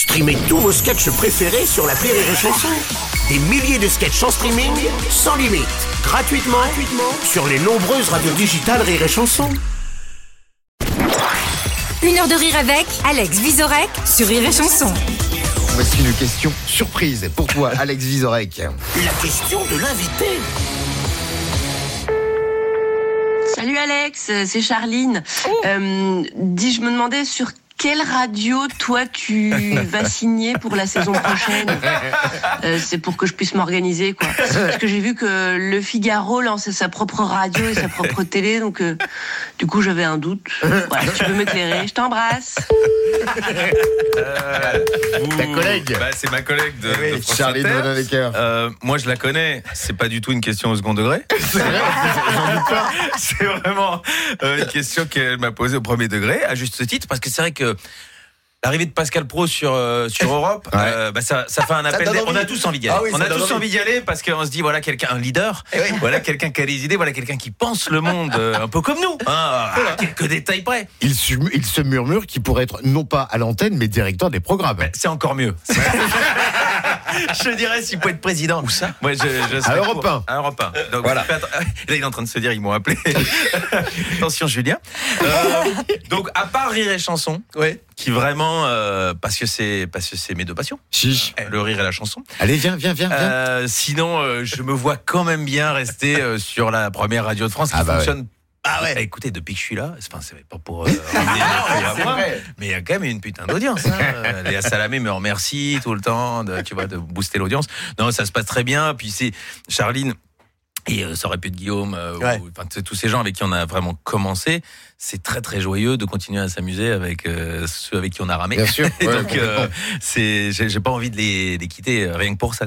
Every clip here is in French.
Streamez tous vos sketchs préférés sur la Rire et Chanson. Des milliers de sketchs en streaming, sans limite, gratuitement, gratuitement sur les nombreuses radios digitales Rire et Chanson. Une heure de rire avec Alex Visorek sur Rire et Chanson. Voici une question surprise pour toi, Alex Vizorek. La question de l'invité. Salut Alex, c'est Charline. Euh, dis, je me demandais sur quelle radio toi tu vas signer pour la saison prochaine? Euh, C'est pour que je puisse m'organiser quoi. Parce que j'ai vu que Le Figaro lançait sa propre radio et sa propre télé, donc euh, du coup j'avais un doute. Voilà, si tu veux m'éclairer, je t'embrasse. Ta collègue. Bah, c'est ma collègue de, Oui, de. Vanhoenacker. Euh, moi, je la connais. C'est pas du tout une question au second degré. c'est vraiment euh, une question qu'elle m'a posée au premier degré, à juste titre, parce que c'est vrai que. L'arrivée de Pascal Pro sur euh, sur Europe, Ouais. euh, bah ça, ça fait un appel. On a tous envie d'y aller. Ah oui, on a tous envie. envie d'y aller parce qu'on se dit voilà quelqu'un un leader, voilà quelqu'un qui a des idées, voilà quelqu'un qui pense le monde euh, un peu comme nous, hein, à quelques détails près. Il, se- il se murmure qu'il pourrait être non pas à l'antenne, mais directeur des programmes. C'est encore mieux. je dirais s'il peut être président. Où ça Moi, je, je serais Europe pour- 1. À Europe 1. Donc, voilà. Là, il est en train de se dire, ils m'ont appelé. Attention, Julien. Euh, donc, à part rire et chanson, qui vraiment, euh, parce que c'est parce que c'est mes deux passions, Chiche. le rire et la chanson. Allez, viens, viens, viens, viens. Euh, sinon, euh, je me vois quand même bien rester euh, sur la première radio de France qui Ah bah ouais. Ah ouais. Écoutez, depuis que je suis là, c'est enfin, c'est pas pour euh, à moi, mais il y a quand même une putain d'audience. Hein. Léa Salamé me remercie tout le temps, de, tu vois, de booster l'audience. Non, ça se passe très bien. Puis c'est Charline. Et euh, ça aurait pu être Guillaume, euh, ou- enfin, t- tous ces gens avec qui on a vraiment commencé. C'est très très joyeux de continuer à s'amuser avec euh, ceux avec qui on a ramé. Bien sûr. Ouais, donc, euh, c'est, j'ai j'ai pas envie de les, les quitter euh, rien que pour ça.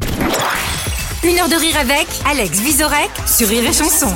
Une heure de rire avec Alex Visorek sur Rire et Chanson.